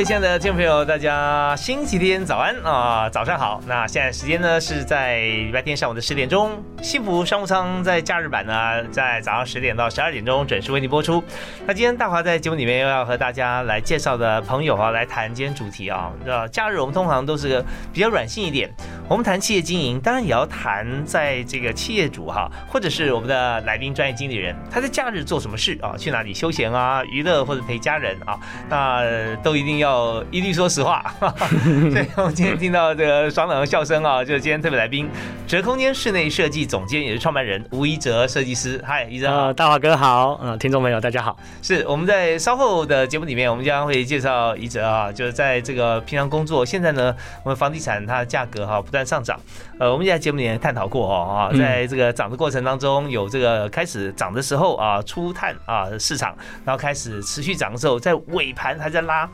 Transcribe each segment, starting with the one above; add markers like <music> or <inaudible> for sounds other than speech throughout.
位亲爱的听众朋友，大家星期天早安啊，早上好。那现在时间呢是在礼拜天上午的十点钟，幸福商务舱在假日版呢，在早上十点到十二点钟准时为您播出。那今天大华在节目里面又要和大家来介绍的朋友啊，来谈今天主题啊。呃假日我们通常都是比较软性一点，我们谈企业经营，当然也要谈在这个企业主哈，或者是我们的来宾专业经理人，他在假日做什么事啊？去哪里休闲啊、娱乐或者陪家人啊？那都一定。要一律说实话，<laughs> 所以我们今天听到这个爽朗的笑声啊，就是今天特别来宾，哲空间室内设计总监也是创办人吴一哲设计师。嗨，一哲，大华哥好，嗯，听众朋友大家好。是我们在稍后的节目里面，我们将会介绍一哲啊，就是在这个平常工作，现在呢，我们房地产它的价格哈不断上涨，呃，我们在节目里面探讨过哦啊，在这个涨的过程当中，有这个开始涨的时候啊，初探啊市场，然后开始持续涨的时候，在尾盘还在拉。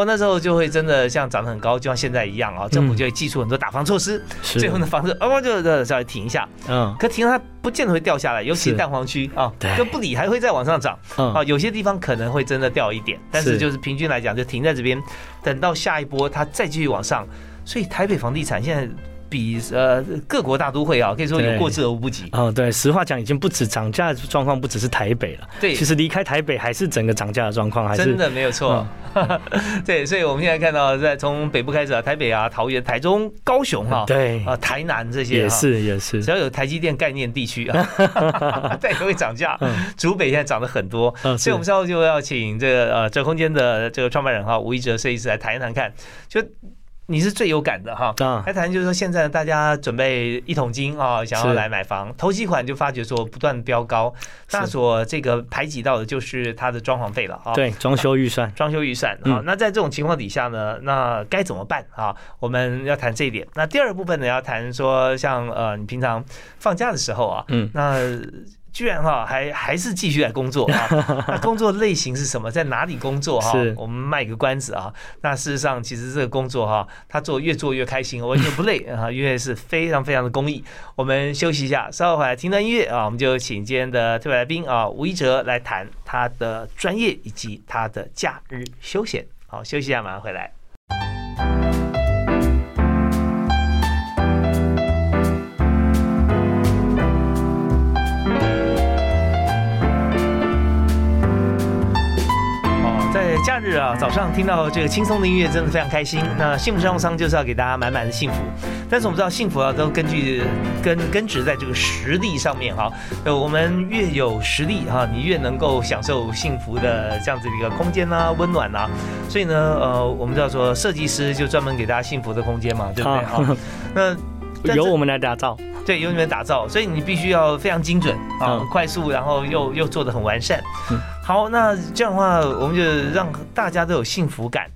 哦，那时候就会真的像涨得很高，就像现在一样啊，政府就会祭出很多打房措施，最后呢房子哦就稍微停一下，嗯，可停了它不见得会掉下来，尤其蛋黄区啊，就不理还会再往上涨，啊，有些地方可能会真的掉一点，但是。就是平均来讲就停在这边，等到下一波它再继续往上，所以台北房地产现在。比呃各国大都会啊，可以说有过之而无不及。哦，对，实话讲，已经不止涨价的状况，不只是台北了。对，其实离开台北还是整个涨价的状况，还是真的没有错。<laughs> 对，所以我们现在看到，在从北部开始啊，台北啊、桃园、台中、高雄啊，对啊，台南这些也是也是，只要有台积电概念地区啊，<laughs> 再都会涨价。竹北现在涨了很多，所以我们稍后就要请这个呃这空间的这个创办人哈吴一哲设计师来谈一谈看，就。你是最有感的哈，来谈就是说，现在大家准备一桶金啊，想要来买房，头几款就发觉说不断飙高，那所这个排挤到的就是它的装潢费了啊。对，装修预算，<laughs> 装修预算啊。那在这种情况底下呢，那该怎么办啊？我们要谈这一点。那第二部分呢，要谈说像呃，你平常放假的时候啊，嗯，那。居然哈还还是继续在工作啊？<laughs> 那工作类型是什么？在哪里工作哈？我们卖个关子啊。那事实上，其实这个工作哈，他做越做越开心，完全不累啊，因为是非常非常的公益。我们休息一下，稍后回来听段音乐啊。我们就请今天的特别来宾啊，吴一哲来谈他的专业以及他的假日休闲。好，休息一下，马上回来。假日啊，早上听到这个轻松的音乐，真的非常开心。那幸福商务舱就是要给大家满满的幸福，但是我们知道幸福啊，都根据根根植在这个实力上面哈。呃，我们越有实力哈，你越能够享受幸福的这样子的一个空间呐，温暖呐。所以呢，呃，我们叫做设计师就专门给大家幸福的空间嘛，对不对哈？<laughs> 那由我们来打造，对，由你们打造，所以你必须要非常精准啊，快速，然后又又做的很完善。好，那这样的话，我们就让大家都有幸福感。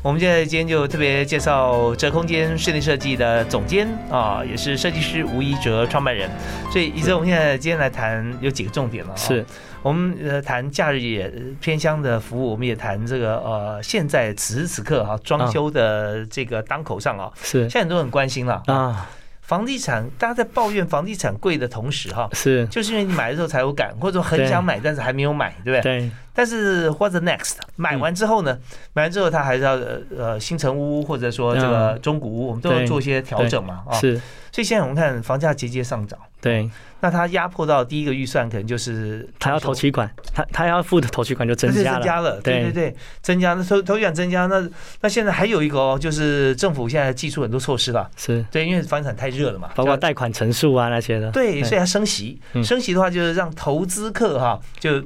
我们现在今天就特别介绍哲空间室内设计的总监啊，也是设计师吴一哲创办人。所以，一哲，我们现在今天来谈有几个重点了。是我们呃谈假日也偏乡的服务，我们也谈这个呃现在此时此刻哈装修的这个当口上啊，是现在很多人关心了啊。房地产，大家在抱怨房地产贵的同时，哈，是，就是因为你买的时候才有感，或者说很想买，但是还没有买，对不对？对。但是或者 next 买完之后呢？买完之后，他还是要呃新城屋或者说这个中古屋，我们都要做一些调整嘛，啊。是。所以现在我们看房价节节上涨。对。那他压迫到第一个预算，可能就是他要投期款，他他要付的投期款就增加了，增加了，对对对，增加那投投期款增加，那那现在还有一个哦，就是政府现在寄出很多措施了，是对，因为房产太热了嘛，包括贷款成数啊那些的，对，所以它升息，升息的话就是让投资客哈就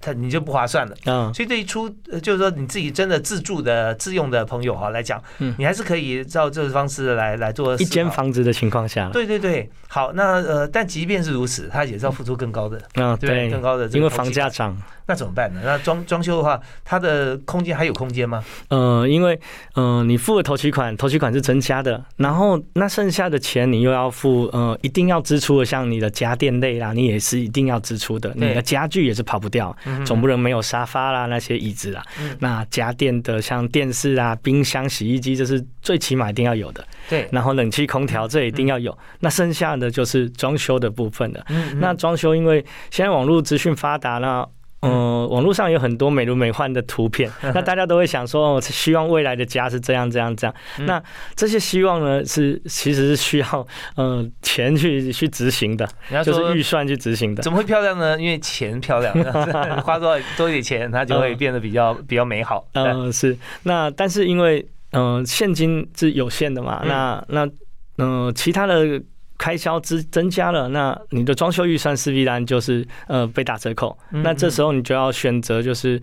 它你就不划算了。嗯，所以对于出呃就是说你自己真的自住的自用的朋友哈来讲，嗯。你还是可以照这个方式来来做一间。房子的情况下，对对对，好，那呃，但即便是如此，他也是要付出更高的，嗯，对，更高的因为房价涨，那怎么办呢？那装装修的话，它的空间还有空间吗？呃，因为呃，你付了头期款，头期款是增加的，然后那剩下的钱你又要付，呃，一定要支出的，像你的家电类啦，你也是一定要支出的，你的家具也是跑不掉，嗯总不能没有沙发啦那些椅子啦，嗯。那家电的像电视啊、冰箱、洗衣机，这是最起码一定要有的，对，然后冷气、空调这一定要有，那剩下的就是装修的部分了。嗯。那装修，因为现在网络资讯发达，那呃，网络上有很多美轮美奂的图片，<laughs> 那大家都会想说，哦，希望未来的家是这样这样这样。嗯那这些希望呢，是其实是需要呃钱去去执行的，就是预算去执行的。怎么会漂亮呢？因为钱漂亮，<laughs> 花多少多一点钱，它就会变得比较比较美好。对呃，是那但是因为呃现金是有限的嘛，嗯那那呃其他的。开销增增加了，那你的装修预算势必然就是呃被打折扣。嗯那这时候你就要选择，就是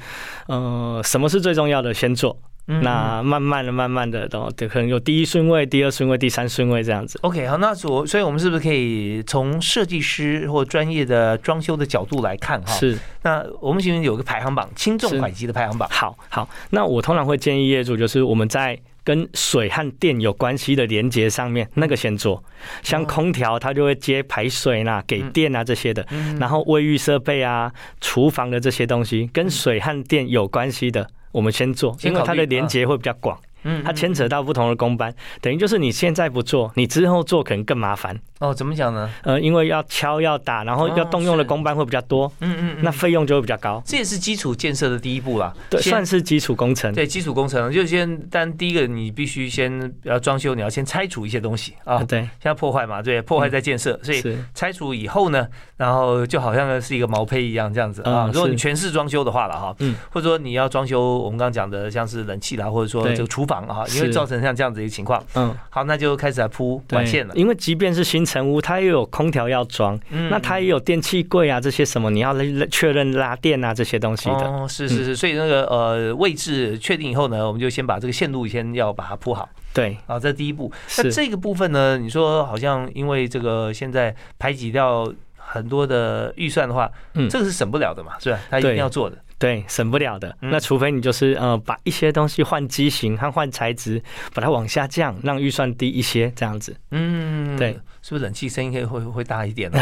呃什么是最重要的先做，嗯那慢慢的、慢慢的，然后可能有第一顺位、第二顺位、第三顺位这样子。OK，好，那所所以我们是不是可以从设计师或专业的装修的角度来看哈？是，那我们其实有个排行榜，轻重是缓急的排行榜。好好。那我通常会建议业主，就是我们在跟水和电有关系的连接上面，那个先做。像空调，它就会接排水啦、给电啊这些的。嗯然后卫浴设备啊、厨房的这些东西，跟水和电有关系的，我们先做，因为它的连接会比较广。嗯它牵扯到不同的工班，等于就是你现在不做，你之后做可能更麻烦。哦，怎么讲呢？呃，因为要敲要打，然后要动用的是工班会比较多，嗯嗯，那费用就会比较高。这也是基础建设的第一步啦。对，算是基础工程。对基础工程，就先，但第一个你必须先要装修，你要先拆除一些东西啊啊，，对，现在破坏嘛，对，破坏再建设，所以拆除以后呢，然后就好像是一个毛坯一样这样子啊。嗯如果你全是装修的话了哈，嗯，或者说你要装修我们刚刚讲的像是冷气啦，或者说这个厨房啊，因为造成像这样子一个情况，嗯，好，那就开始来铺管线了。因为即便是新城屋，它也有空调要装，嗯那它也有电器柜啊这些什么，你要拉确认拉电啊这些东西的。哦，是是是，所以那个呃位置确定以后呢，我们就先把这个线路先要把它铺好对，啊，这第一步。那这个部分呢，你说好像因为这个现在排挤掉很多的预算的话，嗯这个是省不了的嘛，是吧？他一定要做的。对，省不了的。嗯那除非你就是呃把一些东西换机型和换材质，把它往下降，让预算低一些这样子。嗯，对，是不是冷气声音可以会会大一点呢？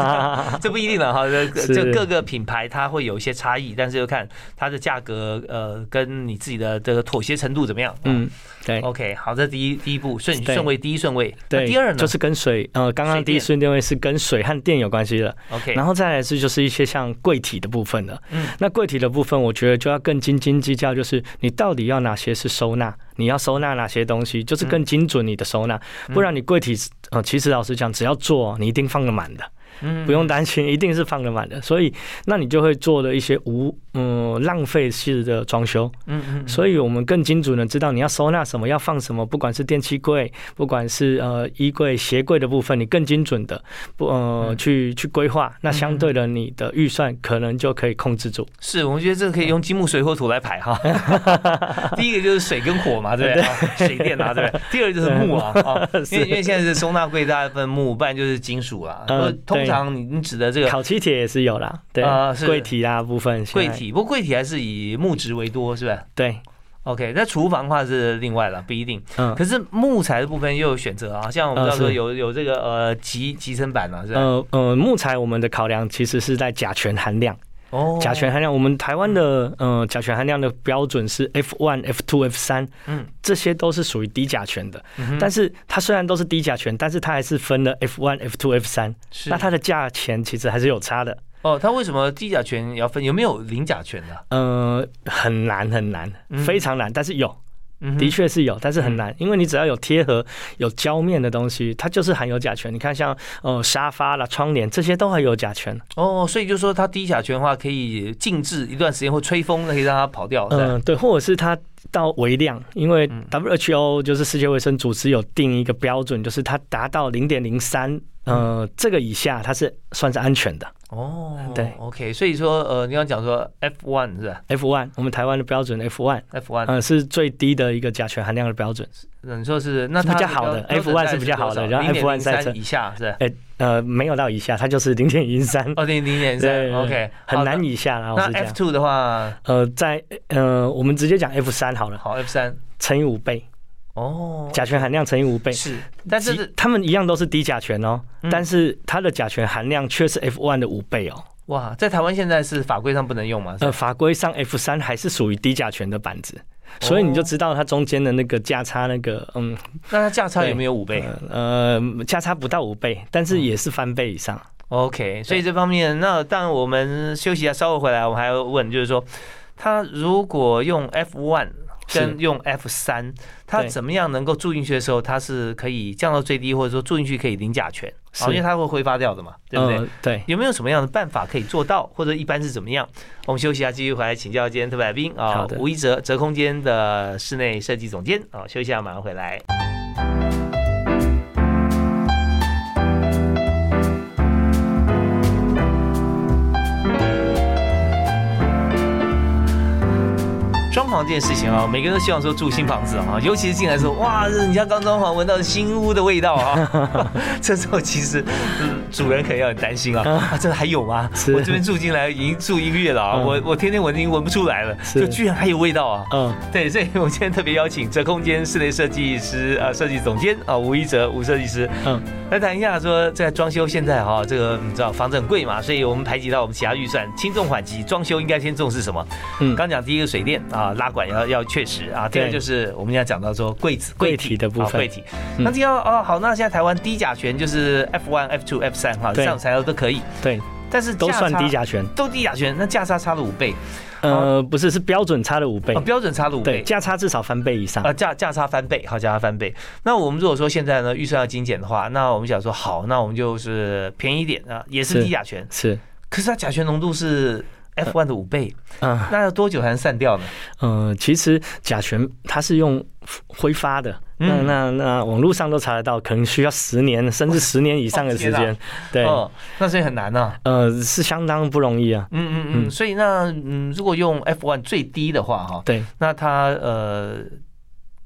<laughs> 这不一定了哈，这这各个品牌它会有一些差异，但是要看它的价格，呃，跟你自己的这个妥协程度怎么样。嗯嗯，对。，OK，好，这第一第一步顺对顺位第一顺位，对，第二呢？就是跟水，呃，刚刚第一电顺位是跟水和电有关系的，OK，然后再来是就是一些像柜体的部分了。嗯那柜体的部分，我觉得就要更斤斤计较，就是你到底要哪些是收纳，你要收纳哪些东西，就是更精准你的收纳，不然你柜体，呃，其实老实讲，只要做，你一定放得满的。嗯不用担心，一定是放得满的。所以，那你就会做的一些无嗯浪费式的装修。嗯嗯，所以我们更精准的知道你要收纳什么，要放什么，不管是电器柜，不管是呃衣柜、鞋柜的部分，你更精准的不呃嗯去去规划。那相对的，你的预算可能就可以控制住。是，我们觉得这个可以用金木水火土来排哈。<laughs> 第一个就是水跟火嘛，对不对？啊水电啊，对不对？第二个就是木啊，啊因为因为现在是收纳柜大部分木，不然就是金属啊。嗯呃通常你你指的这个烤漆铁也是有啦，对啊是，柜体啊部分，柜体，不过柜体还是以木质为多，是吧对，？OK，那厨房的话是另外了，不一定。嗯可是木材的部分又有选择啊，像我们知道说呃有有这个呃集集成板啊，是吧？呃呃，木材我们的考量其实是在甲醛含量。哦甲醛含量，我们台湾的呃甲醛含量的标准是 F one、F two、F 三，嗯这些都是属于低甲醛的。嗯哼但是它虽然都是低甲醛，但是它还是分了 F one、F two、F 三，是那它的价钱其实还是有差的。哦，它为什么低甲醛也要分？有没有零甲醛的？呃，很难很难嗯，非常难，但是有，嗯的确是有，但是很难，因为你只要有贴合、有胶面的东西，它就是含有甲醛。你看像呃沙发啦、窗帘这些都含有甲醛。哦，所以就说它低甲醛的话，可以静置一段时间，或吹风可以让它跑掉？嗯，对，或者是它到微量，因为嗯 WHO 就是世界卫生组织有定一个标准，就是它达到零点零三呃，这个以下它是算是安全的。哦，对，OK，所以说呃，你刚讲说 F one 是吧 F one，我们台湾的标准 F one，？F one，呃，是最低的一个甲醛含量的标准。你说是那它比较好的 F one 是比较好的然后 F1 赛车以下是吧？哎，呃，没有到以下，它就是 <laughs> 零点一三，哦，零零点三，OK，很难以。下啦。我那 F 样。two 的话，呃，在呃，我们直接讲 F 三好了，好 F 三，乘以五倍，哦，甲醛含量乘以五倍。是，但是其他们一样都是低甲醛哦，嗯但是它的甲醛含量却是 F one 的五倍哦。哇，在台湾现在是法规上不能用吗？呃，法规上 F 三还是属于低甲醛的板子，所以你就知道它中间的那个价差，那个嗯那它价差有没有五倍呃价差不到五倍，但是也是翻倍以上。？OK，所以这方面，那当然我们休息一下，稍后回来我们还要问，就是说，它如果用 F one 跟用 F 三，它怎么样能够住进去的时候，它是可以降到最低，或者说住进去可以零甲醛，因为它会挥发掉的嘛，对不对？呃对，有没有什么样的办法可以做到，或者一般是怎么样？我们休息一下，继续回来请教今天特别来宾。啊吴一哲，哲空间的室内设计总监。啊，休息一下，马上回来。装潢这件事情啊，每个人都希望说住新房子啊，尤其是进来的时候，哇，这你家刚装潢，闻到新屋的味道啊。<laughs> 这时候其实、嗯主人可能要很担心啊，啊，这还有吗？我这边住进来已经住一个月了啊，嗯我我天天闻已经闻不出来了，就居然还有味道啊。嗯，对，所以我今天特别邀请这空间室内设计师啊，设计总监啊，吴一哲吴设计师，嗯，来谈一下说在装修现在哈、这个你知道房子很贵嘛，所以我们排挤到我们其他预算，轻重缓急，装修应该先重视什么？嗯。刚讲第一个水电啊，拉管要要确实啊，第二对就是我们要讲到说柜子柜体的部分。啊柜体。嗯。那这样哦好，那现在台湾低甲醛就是 F one、F two、F 三哈，这样材料都可以，对，但是都算低甲醛。都低甲醛，那价差差了五倍，呃，不是，是标准差了五倍哦，，标准差了五，倍。价差至少翻倍以上。呃，价价差翻倍，好，价差翻倍。那我们如果说现在呢预算要精简的话，那我们想说好，那我们就是便宜一点啊，也是是低甲醛，是，可是它甲醛浓度是 F one 的五倍，嗯那要多久才能散掉呢？呃，其实甲醛它是用挥发的，那嗯那那网络上都查得到，可能需要十年 <laughs> 甚至十年以上的时间。对，哦，那所以很难呢、啊。呃，是相当不容易啊。嗯嗯嗯，所以那嗯，如果用 F one 最低的话哈，对，那它呃。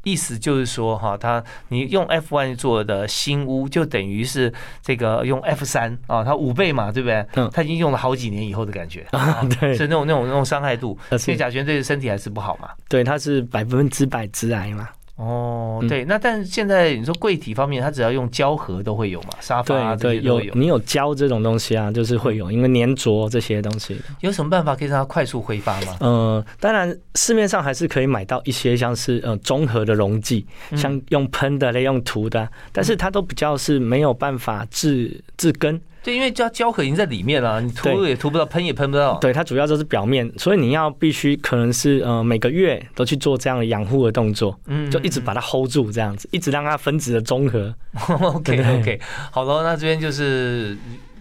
意思就是说，哈，它你用 F one 做的新屋，就等于是这个用 F 三啊，它五倍嘛，对不对？嗯它已经用了好几年以后的感觉，<laughs> 啊，对所以那种那种那种伤害度，所以甲醛对身体还是不好嘛。对，它是百分之百致癌嘛。哦，嗯对，那但是现在你说柜体方面，它只要用胶合都会有嘛，沙发啊对对，有这些都会有。你有胶这种东西啊，就是会有，因为粘着这些东西。有什么办法可以让它快速挥发吗？呃，当然市面上还是可以买到一些像是呃综合的溶剂，嗯像用喷的类、用涂的啊，但是它都比较是没有办法治治根。对，因为胶胶合已经在里面了，你涂也涂不到，喷也喷不到。对，它主要就是表面，所以你要必须可能是呃每个月都去做这样的养护的动作，嗯就一直把它 hold 住，这样子，一直让它分子的综合。<laughs> <laughs> OK OK，好了，那这边就是。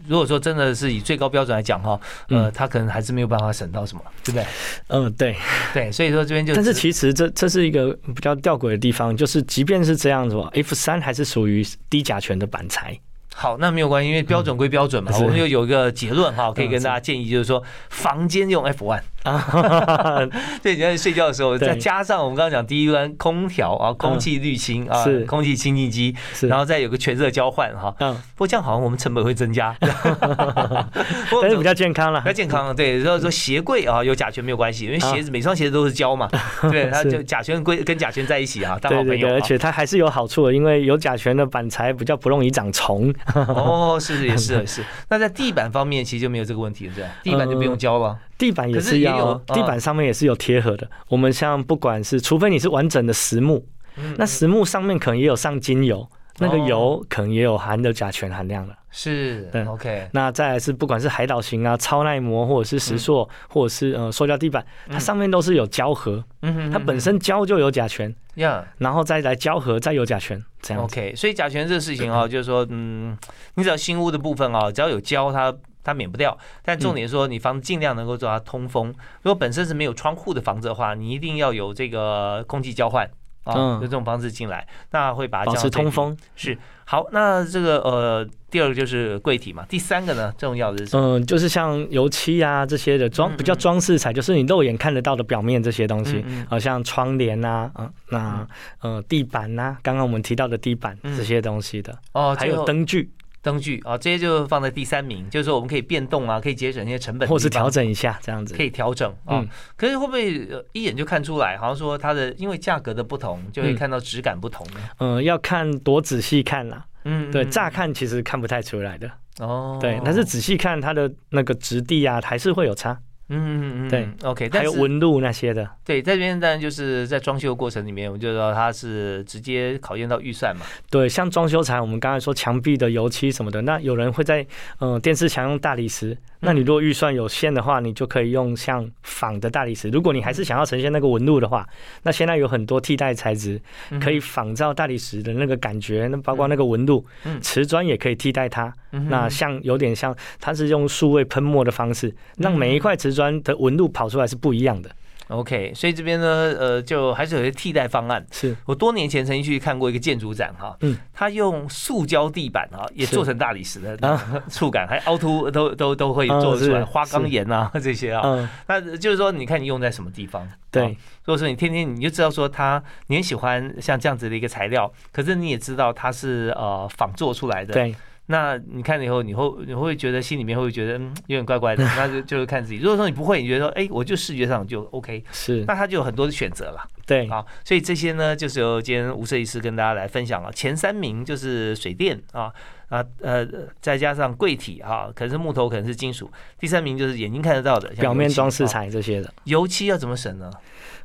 如果说真的是以最高标准来讲哈，呃，嗯他可能还是没有办法省到什么，对不对？嗯、对。对，所以说这边就但是其实这这是一个比较吊诡的地方，就是即便是这样子，F 三还是属于低甲醛的板材。好，那没有关系，因为标准归标准嘛，嗯我们就有一个结论哈，可以嗯跟大家建议，就是说房间用 F one，啊，<laughs> 对，你在睡觉的时候，再加上我们刚刚讲第一关空调啊，空气滤清啊是，空气清净机，然后再有个全热交换哈。嗯，不过这样好像我们成本会增加，<laughs> 但是比较健康了比较。健康，对，然后说鞋柜啊有甲醛没有关系，因为鞋子每双鞋子都是胶嘛，<laughs> 对，它就甲醛归跟甲醛在一起啊，当好朋友而。且它还是有好处的，因为有甲醛的板材比较不容易长虫。哦，是是也是也是。那在地板方面其实就没有这个问题了，对吧？地板就不用胶了。地板也是要，啊地板上面也是有贴合的。我们像不管是，除非你是完整的实木，嗯那实木上面可能也有上精油，那个哦油可能也有含的甲醛含量了。是对。OK，那再来是不管是海岛型啊、超耐磨，或者是石塑，或者是呃塑胶地板，它上面都是有胶合，嗯它本身胶就有甲醛，呀。然后再来胶合再有甲醛，这样。OK，所以甲醛这个事情啊，就是说，嗯，你只要新屋的部分啊，只要有胶，它它免不掉。但重点说，你房子尽量能够做它通风。如果本身是没有窗户的房子的话，你一定要有这个空气交换。啊，嗯用这种方式进来，那会把它保持。通风。是好，那这个呃，第二个就是柜体嘛，第三个呢，重要的是？嗯，就是像油漆啊这些的装嗯比较装饰材，就是你肉眼看得到的表面这些东西嗯嗯，好像窗帘啊，啊，那呃地板呐，刚刚我们提到的地板嗯这些东西的，哦，还有灯具，灯具啊，这些就放在第三名，就是说我们可以变动啊，可以节省一些成本或是调整一下这样子可。以调整啊。嗯可是会不会呃一眼就看出来，好像说它的因为价格的不同，就会嗯看到质感不同呢？嗯，要看多仔细看啦。嗯，对，嗯乍看其实看不太出来的。哦，对，但是仔细看它的那个质地啊，还是会有差，嗯嗯嗯，对，OK，还有纹路那些的。对，在这边当然就是在装修过程里面，我们就知道它是直接考验到预算嘛。对，像装修材，我们刚才说墙壁的油漆什么的，那有人会在呃电视墙用大理石，那你如果预算有限的话，你就可以用像仿的大理石。如果你还是想要呈现那个纹路的话，那现在有很多替代材质嗯可以仿照大理石的那个感觉，那包括那个纹路嗯，瓷砖也可以替代它。嗯那像有点像，它是用数位喷墨的方式，让每一块瓷砖的纹路跑出来是不一样的。OK，所以这边呢，呃，就还是有些替代方案。是，我多年前曾经去看过一个建筑展哈，嗯，他用塑胶地板啊，也做成大理石的 <laughs> 触感，还凹凸都都都会做出来，花岗岩啊 <laughs> 这些啊，嗯，那就是说，你看你用在什么地方？对。啊，如果说你天天你就知道说它，你很喜欢像这样子的一个材料，可是你也知道它是呃仿做出来的，对，那你看了以后，你会你会觉得心里面会觉得嗯有点怪怪的？<laughs> 那就就是看自己。如果说你不会，你觉得说哎，我就视觉上就 OK，是，那他就有很多的选择了。对，好，所以这些呢，就是由今天吴设计师跟大家来分享了。前三名就是水电啊啊呃，再加上柜体啊，可能是木头，可能是金属。第三名就是眼睛看得到的表面装饰啊材这些的。油漆要怎么省呢？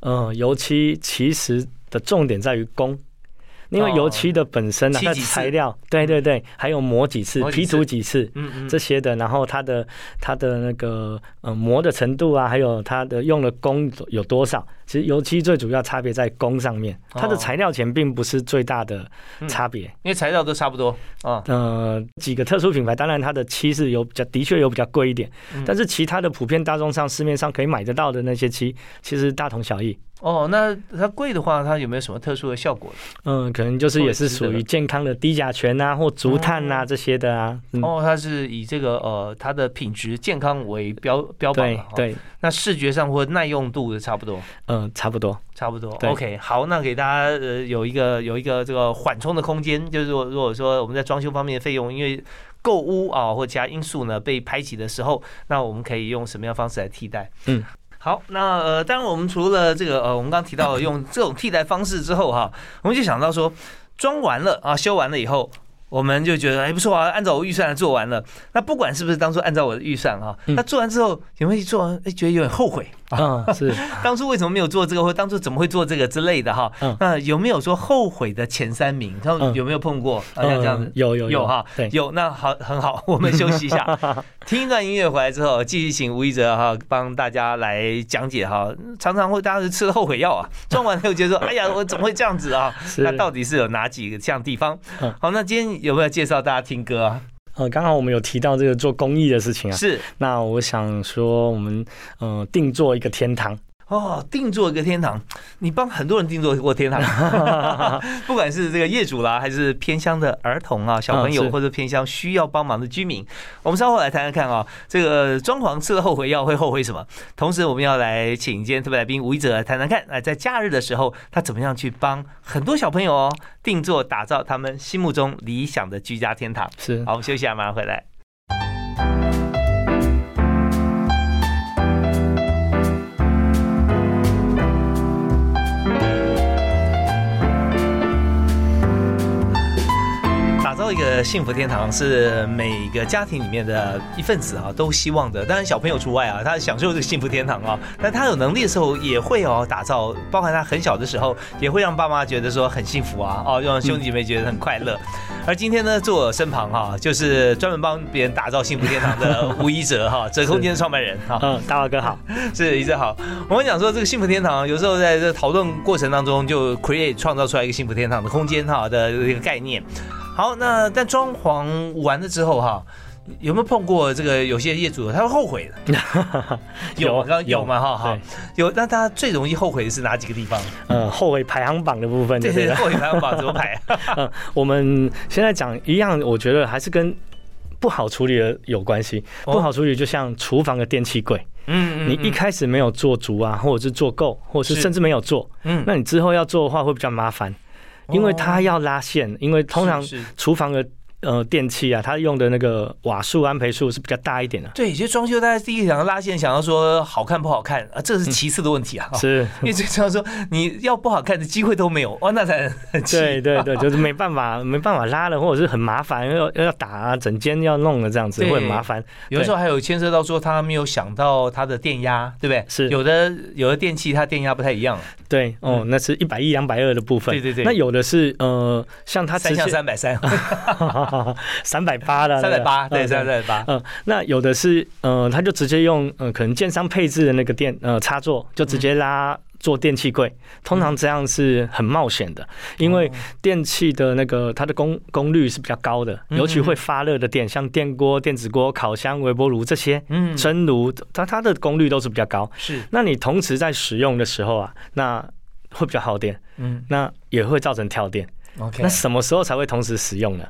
嗯，油漆其实的重点在于工，因为哦油漆的本身呢、它的材料，对对对，还有磨几次批次？涂几次嗯嗯这些的，然后它的它的那个呃磨的程度啊，还有它的用的工有多少，其实油漆最主要差别在工上面，它的哦材料钱并不是最大的差别。因为材料都差不多啊。呃，几个特殊品牌，当然它的漆是有比较，的确有比较贵一点，嗯。但是其他的普遍大众上市面上可以买得到的那些漆，其实大同小异。哦，那它贵的话，它有没有什么特殊的效果？嗯，可能就是也是属于健康的低甲醛啊，或竹炭啊、哦这些的啊。嗯，哦，它是以这个呃它的品质健康为标标榜对那视觉上或耐用度的差不多。嗯，差不多。差不多，OK，好，那给大家呃有一个有一个这个缓冲的空间，就是说如果说我们在装修方面的费用，因为购物啊或其他因素呢被排挤的时候，那我们可以用什么样的方式来替代？嗯。好，那呃，当然我们除了这个呃，我们刚刚提到用这种替代方式之后哈，我们就想到说，装完了啊，修完了以后，我们就觉得哎不错啊，按照我预算做完了。那不管是不是当初按照我的预算啊，嗯那做完之后有没有做完哎觉得有点后悔？嗯，是。当初为什么没有做这个，或当初怎么会做这个之类的哈？嗯那有没有说后悔的前三名？他有没有碰过？啊，像这样子嗯，有有有哈，有。那好，很好，我们休息一下，<laughs> 听一段音乐回来之后，继续请吴一哲哈帮大家来讲解哈。常常会大家是吃了后悔药啊，撞完了又觉得说，哎呀，我怎么会这样子啊？<laughs> 是那到底是有哪几个这样地方嗯？好，那今天有没有介绍大家听歌啊？呃，刚好我们有提到这个做公益的事情啊，是。那我想说，我们呃定做一个天堂，哦，定做一个天堂，你帮很多人定做过天堂，<laughs> 不管是这个业主啦，还是偏乡的儿童啊、小朋友，或者偏乡需要帮忙的居民，我们稍后来谈谈看啊，这个装潢吃了后悔药会后悔什么？同时，我们要来请今天特别来宾吴一哲来谈谈看，啊，在假日的时候，他怎么样去帮很多小朋友哦定做打造他们心目中理想的居家天堂。是好，我们休息一下，马上回来。一个幸福天堂是每个家庭里面的一份子啊，都希望的。当然小朋友除外啊，他享受这个幸福天堂啊，但他有能力的时候也会哦打造，包含他很小的时候也会让爸妈觉得说很幸福啊，哦，让兄弟姐妹觉得很快乐。<laughs> 而今天呢，坐我身旁哈、就是专门帮别人打造幸福天堂的吴一哲哈，哲空间的创办人哈。<laughs> 嗯，大华哥好，<laughs> 是一哲好。我们讲说这个幸福天堂，有时候在这个讨论过程当中，就 create 创造出来一个幸福天堂的空间哈的一个概念。好，那但装潢完了之后哈，有没有碰过这个有些业主他会后悔的？<laughs> 有，有嘛哈哈，有。那大家最容易后悔的是哪几个地方？呃，后悔排行榜的部分，对对，后悔排行榜怎么排？嗯，<laughs> 我们现在讲一样，我觉得还是跟不好处理的有关系。不好处理，就像厨房的电器柜，嗯嗯，你一开始没有做足啊，或者是做够，或者是甚至没有做，嗯，那你之后要做的话会比较麻烦，因为他要拉线，因为通常厨房的。呃，电器啊，它用的那个瓦数、安培数是比较大一点的。对，其实装修大家第一想要拉线，想要说好看不好看啊，这是其次的问题啊。<laughs> 是，因为最重要说你要不好看的机会都没有，哦，那才很对对对，就是没办法，<laughs> 没办法拉了，或者是很麻烦，要要打啊，整间要弄了这样子会很麻烦。有的时候还有牵涉到说他没有想到它的电压，对不对？是，有的有的电器它电压不太一样。对，哦，那是一百一、两百二的部分。对对对。那有的是呃，像它三向三百三。<laughs> 三百八的，三百八，对，三百八。嗯，那有的是，呃，他就直接用，呃，可能建商配置的那个电，呃，插座，就直接拉做电器柜。通常这样是很冒险的，因为电器的那个它的功功率是比较高的，尤其会发热的电，像电锅、电子锅、烤箱、微波炉这些，嗯，蒸炉，它它的功率都是比较高。是，那你同时在使用的时候啊，那会比较耗电，嗯，那也会造成跳电。OK，那什么时候才会同时使用呢？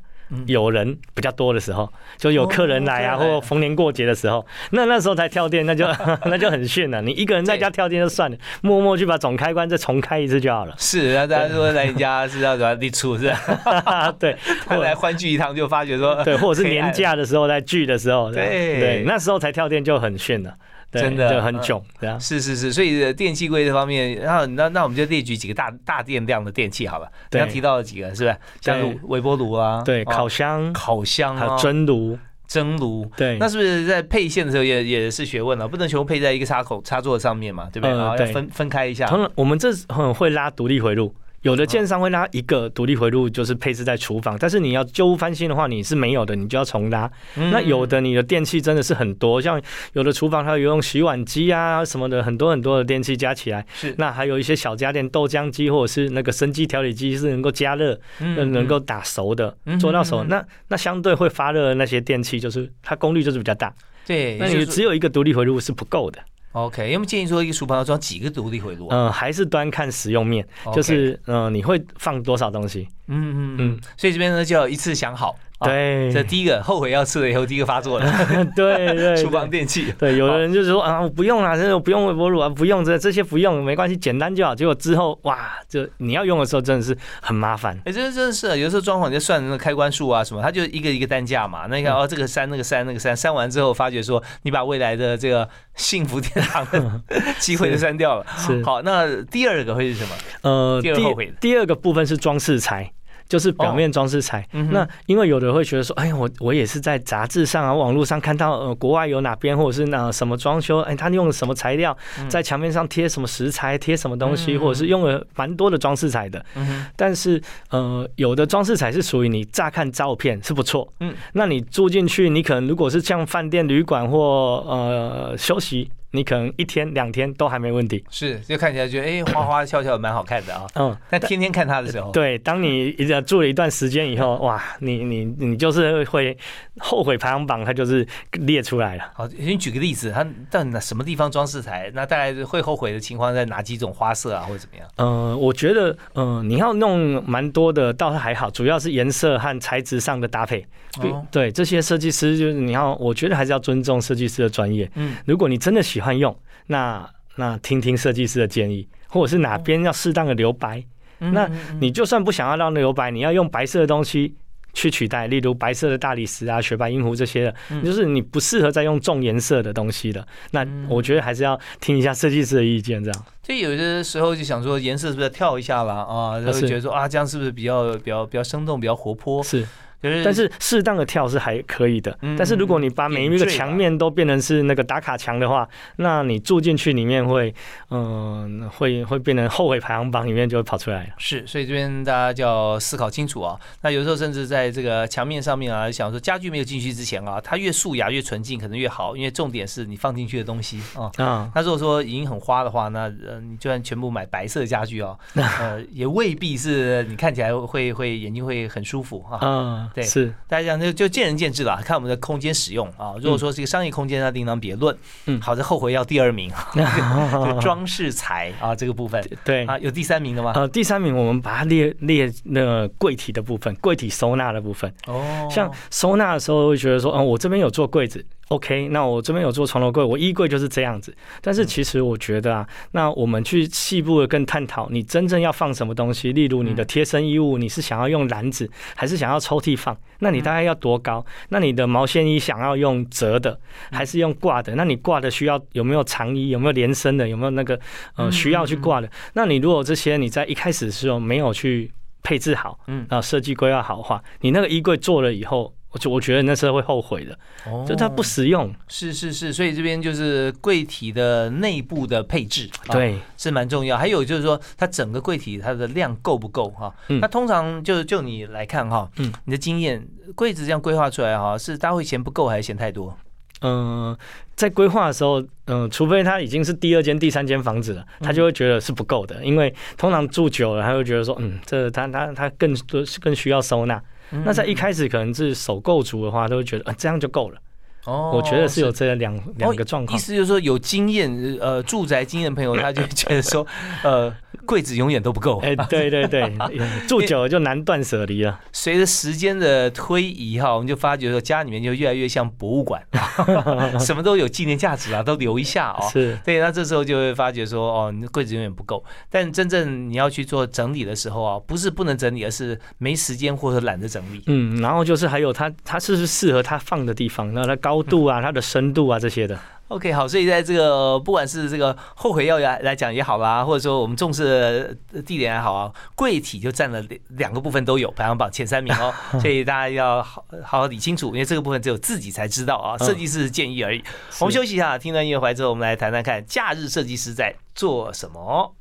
有人比较多的时候，就有客人来啊，或逢年过节的时候，那那时候才跳电，那就 <laughs> 那就很炫了。你一个人在家跳电就算了，默默去把总开关再重开一次就好了。是，那大家说在你家是要怎么立出是吧？<laughs> 对，<laughs> 后来欢聚一堂就发觉说，对，或者是年假的时候在聚的时候，对对，那时候才跳电就很炫了。真的就很囧，对啊，是是是，所以电器柜这方面，然后那那我们就列举几个大大电量的电器好了。刚刚提到了几个，是不是？像微波炉啊，对，烤箱、烤箱，还有蒸炉、蒸炉。对，那是不是在配线的时候也也是学问了？不能全部配在一个插口插座上面嘛，对不对？然后要分分开一下。我们这很会拉独立回路。有的建商会拉一个独立回路，就是配置在厨房。但是你要旧屋翻新的话，你是没有的，你就要重拉。那有的你的电器真的是很多，像有的厨房它有用洗碗机啊什么的，很多很多的电器加起来。是。那还有一些小家电，豆浆机或者是那个生机调理机是能够加热、能够打熟的，做到熟。那那相对会发热的那些电器，就是它功率就是比较大。对。那你只有一个独立回路是不够的。OK，有没有建议说一个书包要装几个独立回路？嗯，还是端看使用面，就是嗯，你会放多少东西？嗯嗯嗯。所以这边呢就要一次想好。对，这第一个后悔要吃了以后，第一个发作了。<laughs> 对对，厨房电器。对，有的人就是说啊，我不用了，这不用微波炉啊，不用这这些不用，没关系，简单就好。结果之后哇，就你要用的时候真的是很麻烦。哎，这真的是有时候装潢就算那个开关数啊什么，它就一个一个单价嘛。那你看哦，这个删那个删那个删，删完之后发觉说你把未来的这个幸福天堂的 <laughs> 机会都删掉了。是。好，那第二个会是什么？呃，第二后悔。第二个部分是装饰材。就是表面装饰材，那因为有的会觉得说，哎，我我也是在杂志上啊、网络上看到，呃，国外有哪边或者是哪什么装修，哎，他用了什么材料，在墙面上贴什么石材，贴什么东西，或者是用了蛮多的装饰材的。但是，呃，有的装饰材是属于你乍看照片是不错，嗯，那你住进去，你可能如果是像饭店、旅馆或呃休息。你可能一天两天都还没问题，是就看起来觉得哎花花俏俏蛮好看的啊，嗯，但天天看它的时候，对，当你住了一段时间以后，哇，你你你就是会后悔排行榜，它就是列出来了。好，你举个例子，它到哪什么地方装饰材，那大概会后悔的情况在哪几种花色啊，或者怎么样？嗯，我觉得嗯，你要弄蛮多的，倒是还好，主要是颜色和材质上的搭配。对，这些设计师就是你要，我觉得还是要尊重设计师的专业。嗯，如果你真的喜欢用，那那听听设计师的建议，或者是哪边要适当的留白。那你就算不想要让留白，你要用白色的东西去取代，例如白色的大理石啊、雪白银湖这些的，就是你不适合再用重颜色的东西的。那我觉得还是要听一下设计师的意见，这样。所以有些时候就想说，颜色是不是要跳一下了啊？然后觉得说啊，这样是不是比较比较比较生动、比较活泼？是。但是适当的跳是还可以的，但是如果你把每一个墙面都变成是那个打卡墙的话，那你住进去里面会，嗯，会会变成后悔排行榜里面就会跑出来了。是，所以这边大家就要思考清楚啊。那有时候甚至在这个墙面上面啊，想说家具没有进去之前啊，它越素雅越纯净可能越好，因为重点是你放进去的东西啊。啊，那如果说已经很花的话，那呃，你就算全部买白色家具哦，呃，<laughs> 也未必是你看起来会会眼睛会很舒服啊。嗯。对，是大家讲就就见仁见智了，看我们的空间使用啊。如果说是一个商业空间，那另当别论。嗯好的，后悔要第二名，这 <laughs> 个装饰材啊这个部分对啊，有第三名的吗？呃，第三名我们把它列列那个柜体的部分，柜体收纳的部分。哦，像收纳的时候会觉得说，嗯，我这边有做柜子，OK，那我这边有做床头柜，我衣柜就是这样子。但是其实我觉得啊，那我们去细部的更探讨，你真正要放什么东西，例如你的贴身衣物，你是想要用篮子，还是想要抽屉放？那你大概要多高？那你的毛线衣想要用折的，还是用挂的？那你挂的需要有没有长衣？有没有连身的？有没有那个呃需要去挂的？那你如果这些你在一开始的时候没有去配置好，嗯啊，设计规划好的话，你那个衣柜做了以后，我就我觉得那是会后悔的，哦就它不实用。是是是，所以这边就是柜体的内部的配置，啊对，是蛮重要。还有就是说，它整个柜体它的量够不够哈？嗯那通常就就你来看哈，嗯你的经验，柜子这样规划出来哈，是大家会嫌不够还是嫌太多？嗯、在规划的时候，嗯、除非他已经是第二间、第三间房子了，他就会觉得是不够的，因为通常住久了，他会觉得说，嗯，这他他他更多更需要收纳。那在一开始可能是首购族的话，都会觉得，呃，这样就够了。哦我觉得是有这两两个状况意。思就是说，有经验呃住宅经验的朋友，他就觉得说，呃，柜子永远都不够。哎、<laughs> 对对对，住久了就难断舍离了。随着时间的推移哈，我们就发觉说家里面就越来越像博物馆，<laughs> 什么都有纪念价值啊，都留一下哦。是，对，那这时候就会发觉说，哦，你的柜子永远不够。但真正你要去做整理的时候啊，不是不能整理，而是没时间或者懒得整理。嗯，然后就是还有它，它是不是适合它放的地方？那它高度啊，它的深度啊这些的。OK，好，所以在这个不管是这个后悔药来来讲也好啦，或者说我们重视的地点也好啊，柜体就占了两两个部分都有排行榜前三名哦，<laughs> 所以大家要好好好理清楚，因为这个部分只有自己才知道啊，设计师建议而已。我们休息一下，听段音乐回来之后，我们来谈谈看假日设计师在做什么。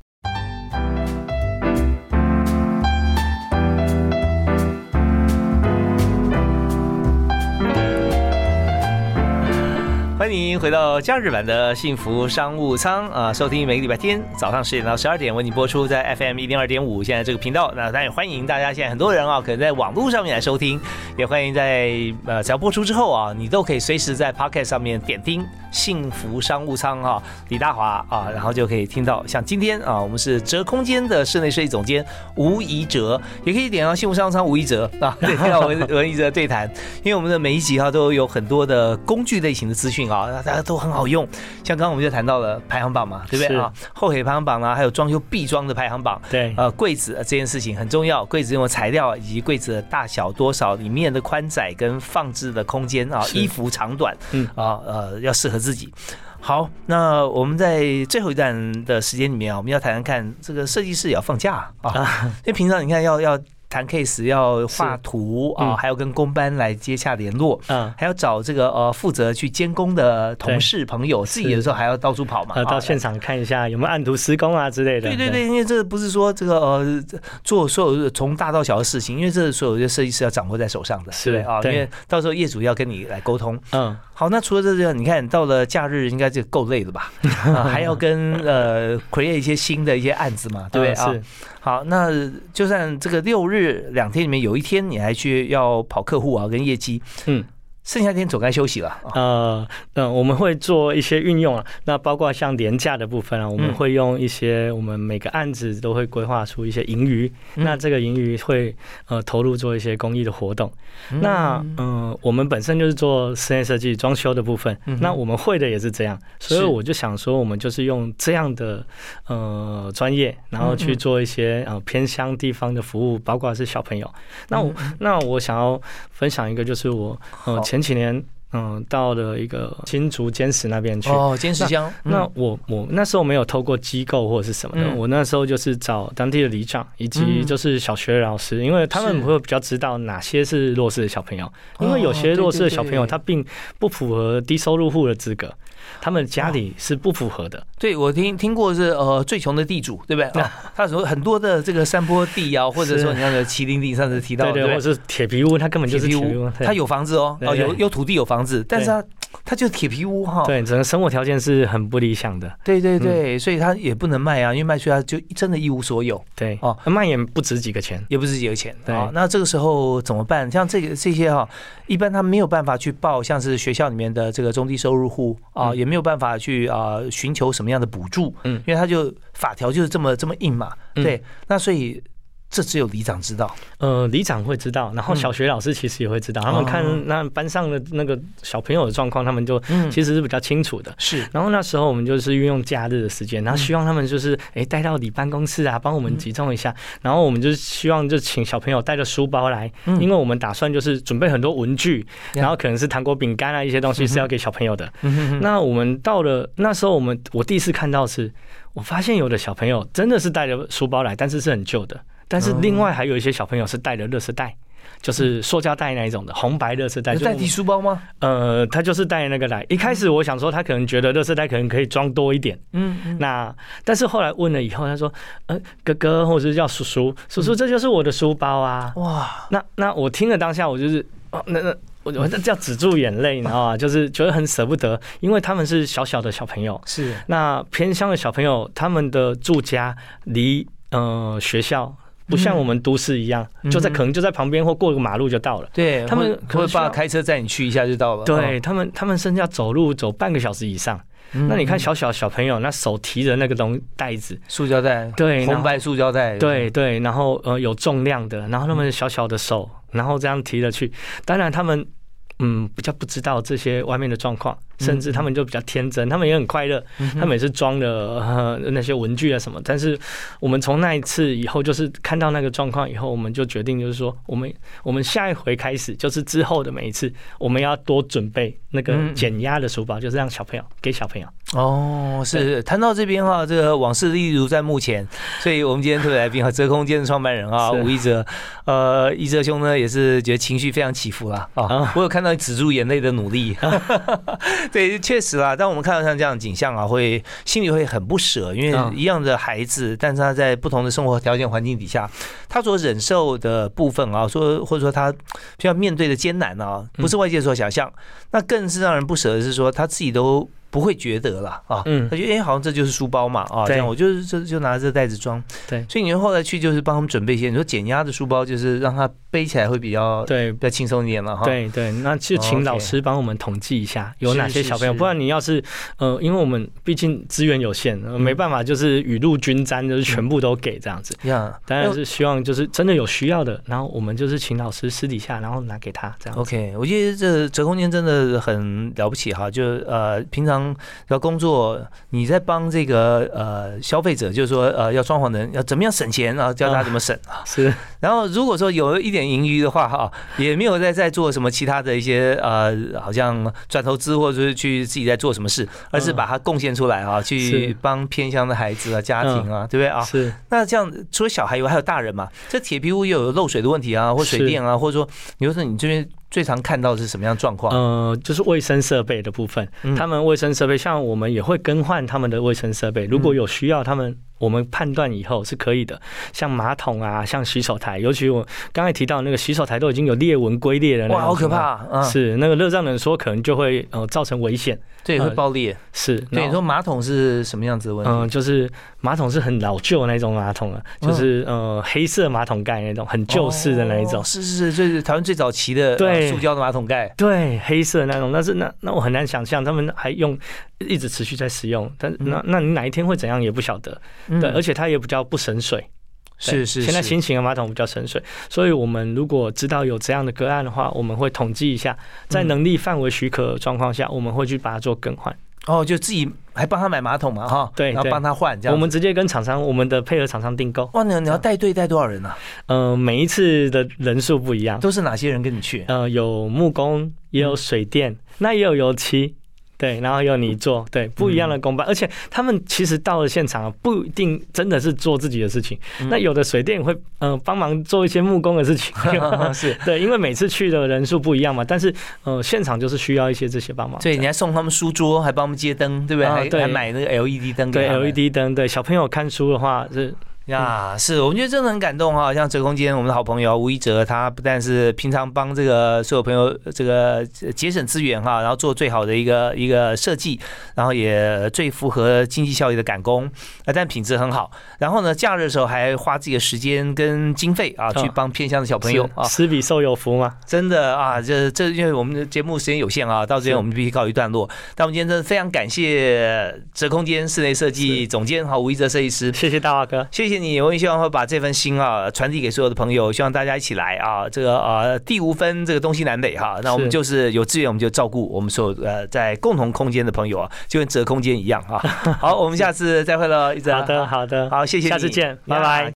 欢迎回到假日版的幸福商务舱啊！收听每个礼拜天早上十点到十二点为你播出在 FM 一零二点五现在这个频道。那当然也欢迎大家，现在很多人啊，可能在网络上面来收听，也欢迎在呃只要播出之后啊，你都可以随时在 Pocket 上面点听幸福商务舱啊，李大华啊，然后就可以听到像今天啊，我们是折空间的室内设计总监吴怡哲，也可以点到幸福商务舱吴怡哲啊，<laughs> 对，听到文 <laughs> 文怡哲对谈，因为我们的每一集啊都有很多的工具类型的资讯啊，大家都很好用。像刚刚我们就谈到了排行榜嘛，对不对啊？后悔排行榜啦，还有装修必装的排行榜。对，呃，柜子呃这件事情很重要，柜子用的材料以及柜子的大小多少，里面的宽窄跟放置的空间啊，衣服长短，嗯啊呃要适合自己。好，那我们在最后一段的时间里面啊，我们要谈谈看这个设计师也要放假啊，因为平常你看要要谈 case 要画图啊，嗯还要跟工班来接洽联络，嗯，还要找这个呃负责去监工的同事朋友，自己有时候还要到处跑嘛，到现场看一下有没有按图施工啊之类的。对对对，因为这不是说这个呃做所有从大到小的事情，因为这所有的设计师要掌握在手上的，是对啊？因为到时候业主要跟你来沟通。嗯，好，那除了这个，你看到了假日应该就够累了吧？啊，还要跟呃 create 一些新的一些案子嘛，对不对啊？好，那就算这个六日两天里面有一天你还去要跑客户啊，跟业绩，嗯。剩下天总该休息了。啊呃，嗯，我们会做一些运用啊，那包括像廉价的部分啊，我们嗯。会用一些，我们每个案子都会规划出一些盈余，嗯。那这个盈余会呃投入做一些公益的活动。嗯。那嗯、呃我们本身就是做室内设计、装修的部分，嗯那我们会的也是这样，所以我就想说，我们就是用这样的呃专业，然后去做一些呃偏乡地方的服务，包括是小朋友。那我嗯。那我想要分享一个，就是我呃好前几年嗯、到了一个新竹坚石那边去。哦，坚石乡，那嗯。我我那时候没有透过机构或者是什么的，嗯。我那时候就是找当地的里长以及嗯。就是小学老师，因为他们会比较知道哪些是弱势的小朋友，因为有些弱势的小朋友他并不符合低收入户的资格，他们家里是不符合的。对，我听听过是呃最穷的地主，对不对？那，<laughs> 他说很多的这个山坡地啊，或者说你那个麒麟顶，上次提到对？或者是铁皮屋，他根本就是铁皮屋，他有房子哦，哦有有土地有房子，但是他它就铁皮屋哈。对，整个生活条件是很不理想的。对对对，所以它也不能卖啊，因为卖出去它就真的一无所有。对哦哦，卖也不值几个钱。也不值几个钱对啊。那这个时候怎么办？像这个这些哈、一般他没有办法去报，像是学校里面的这个中低收入户啊，嗯也没有办法去啊寻求什么样的补助，嗯因为他就法条就是这么这么硬嘛。嗯对，那所以这只有里长知道。呃，里长会知道，然后嗯小学老师其实也会知道，他们看哦那班上的那个小朋友的状况，他们就嗯其实是比较清楚的。是然后那时候我们就是运用假日的时间，然后希望他们就是嗯哎带到里办公室啊，帮我们集中一下。然后我们就是希望就请小朋友带着书包来，嗯因为我们打算就是准备很多文具，呀然后可能是糖果、饼干啊一些东西是要给小朋友的。那我们到了那时候，我们我第一次看到是，我发现有的小朋友真的是带着书包来，但是是很旧的。但是另外还有一些小朋友是带着乐色袋，就是塑胶袋那一种的红白乐色袋，就有代替书包吗？呃，他就是带那个来。一开始我想说，他可能觉得乐色袋可能可以装多一点。嗯嗯那但是后来问了以后，他说，呃，哥哥或者是叫叔叔，叔叔这就是我的书包啊。哇，那那我听了当下，我就是哦，那那我我这叫止住眼泪，你知道吗？<laughs> 就是觉得很舍不得，因为他们是小小的小朋友，是那偏乡的小朋友，他们的住家离呃学校不像我们都市一样，嗯就在可能就在旁边或过个马路就到了。对，他们会可能需要会爸开车载你去一下就到了。对他们，他们甚至要走路走半个小时以上。嗯，那你看嗯小小小朋友，那手提着那个东袋子，塑胶袋，对，红白塑胶袋，对对，然后呃有重量的，然后他们小小的手，然后这样提着去，当然他们。嗯，比较不知道这些外面的状况，甚至他们就比较天真，他们也很快乐，他们也是装的呃那些文具啊什么。但是我们从那一次以后，就是看到那个状况以后，我们就决定就是说，我们我们下一回开始，就是之后的每一次，我们要多准备那个嗯减压的书包，就是让小朋友给小朋友。哦，是谈到这边哈，这个往事历如在目前，所以我们今天特别来宾哈，折空间的创办人啊，吴一哲，呃，一哲兄呢也是觉得情绪非常起伏啦啊。啊，我有看到你止住眼泪的努力，<laughs> 对，确实啦，当我们看到像这样的景象啊，会心里会很不舍，因为嗯一样的孩子，但是他在不同的生活条件环境底下，他所忍受的部分啊，说或者说他需要面对的艰难啊，不是外界所想象，那更是让人不舍的是说他自己都。不会觉得啦啊，嗯。他觉得哎、好像这就是书包嘛啊，这样我就是就就拿这袋子装，对。所以你后来去就是帮他们准备一些，你说减压的书包，就是让他背起来会比较对比较轻松一点了哈。，对对，那就哦请老师帮我们统计一下有哪些小朋友，是不然你要是呃，因为我们毕竟资源有限，呃没办法就是雨露均沾，就是全部都给这样子。呀，当然是希望就是真的有需要的，然后我们就是请老师私底下，然后拿给他这样子。OK，我觉得这折空间真的很了不起哈，就呃平常要工作，你在帮这个呃消费者，就是说呃要装潢的人要怎么样省钱然后，教他怎么省啊。是然后如果说有一点盈余的话哈，也没有在在做什么其他的一些呃，好像转投资或者是去自己在做什么事，而是把它贡献出来啊，去帮偏乡的孩子啊、家庭啊，对不对？啊？是，那这样除了小孩以外，还有大人嘛？这铁皮屋又有漏水的问题啊，或水电啊，或者说，你说你这边最常看到的是什么样的状况？呃，就是卫生设备的部分，嗯他们卫生设备像我们也会更换他们的卫生设备，如果有需要，他们我们判断以后是可以的。像马桶啊，像洗手台，尤其我刚才提到那个洗手台都已经有裂纹龟裂的那种，哇，好可！怕啊！是那个热胀冷缩，可能就会呃造成危险。对，会爆裂。是，对，你说马桶是什么样子的问题？嗯、就是马桶是很老旧的那种马桶了，就是呃黑色马桶盖那种，很旧式的那一种哦。是是是，就是台湾最早期的对呃塑胶的马桶盖。对，黑色的那种，但是那那我很难想象他们还用一直持续在使用，但那那你哪一天会怎样也不晓得。嗯对，而且它也比较不省水。对是是，现在新型的马桶比较省水，所以我们如果知道有这样的个案的话，我们会统计一下，在嗯能力范围许可的状况下，我们会去把它做更换。哦，就自己还帮他买马桶嘛哈，然后帮他换这样。我们直接跟厂商，我们的配合厂商订购。哇，你你要带队带多少人啊？呃，每一次的人数不一样，都是哪些人跟你去？呃，有木工，也有水电，那也有油漆。对，然后由你做，对，不一样的工班，而且他们其实到了现场啊，不一定真的是做自己的事情。那有的水电会呃帮忙做一些木工的事情，<laughs> 是，<laughs> 对，因为每次去的人数不一样嘛，但是呃现场就是需要一些这些帮忙。对，你还送他们书桌，还帮他们接灯，对不对？还啊对。还买那个 LED 灯对 LED 灯，对小朋友看书的话是呀，是我们觉得真的很感动哈。像折空间，我们的好朋友吴一哲，他不但是平常帮这个所有朋友这个节省资源哈，然后做最好的一个一个设计，然后也最符合经济效益的赶工，啊，但品质很好。然后呢，假日的时候还花自己的时间跟经费啊，去帮偏乡的小朋友啊，施比受有福嘛。真的啊，这这因为我们的节目时间有限啊，到这边我们必须告一段落。但我们今天真的非常感谢折空间室内设计总监哈吴一哲设计师，谢谢大华哥，谢谢你。我也希望会把这份心啊传递给所有的朋友，希望大家一起来啊，这个呃地无分这个东西南北哈，那我们就是有资源我们就照顾我们所有呃在共同空间的朋友啊，就跟折空间一样啊。<laughs> 好，我们下次再会了，一哲。好的，好的，好，谢谢，下次见，拜拜。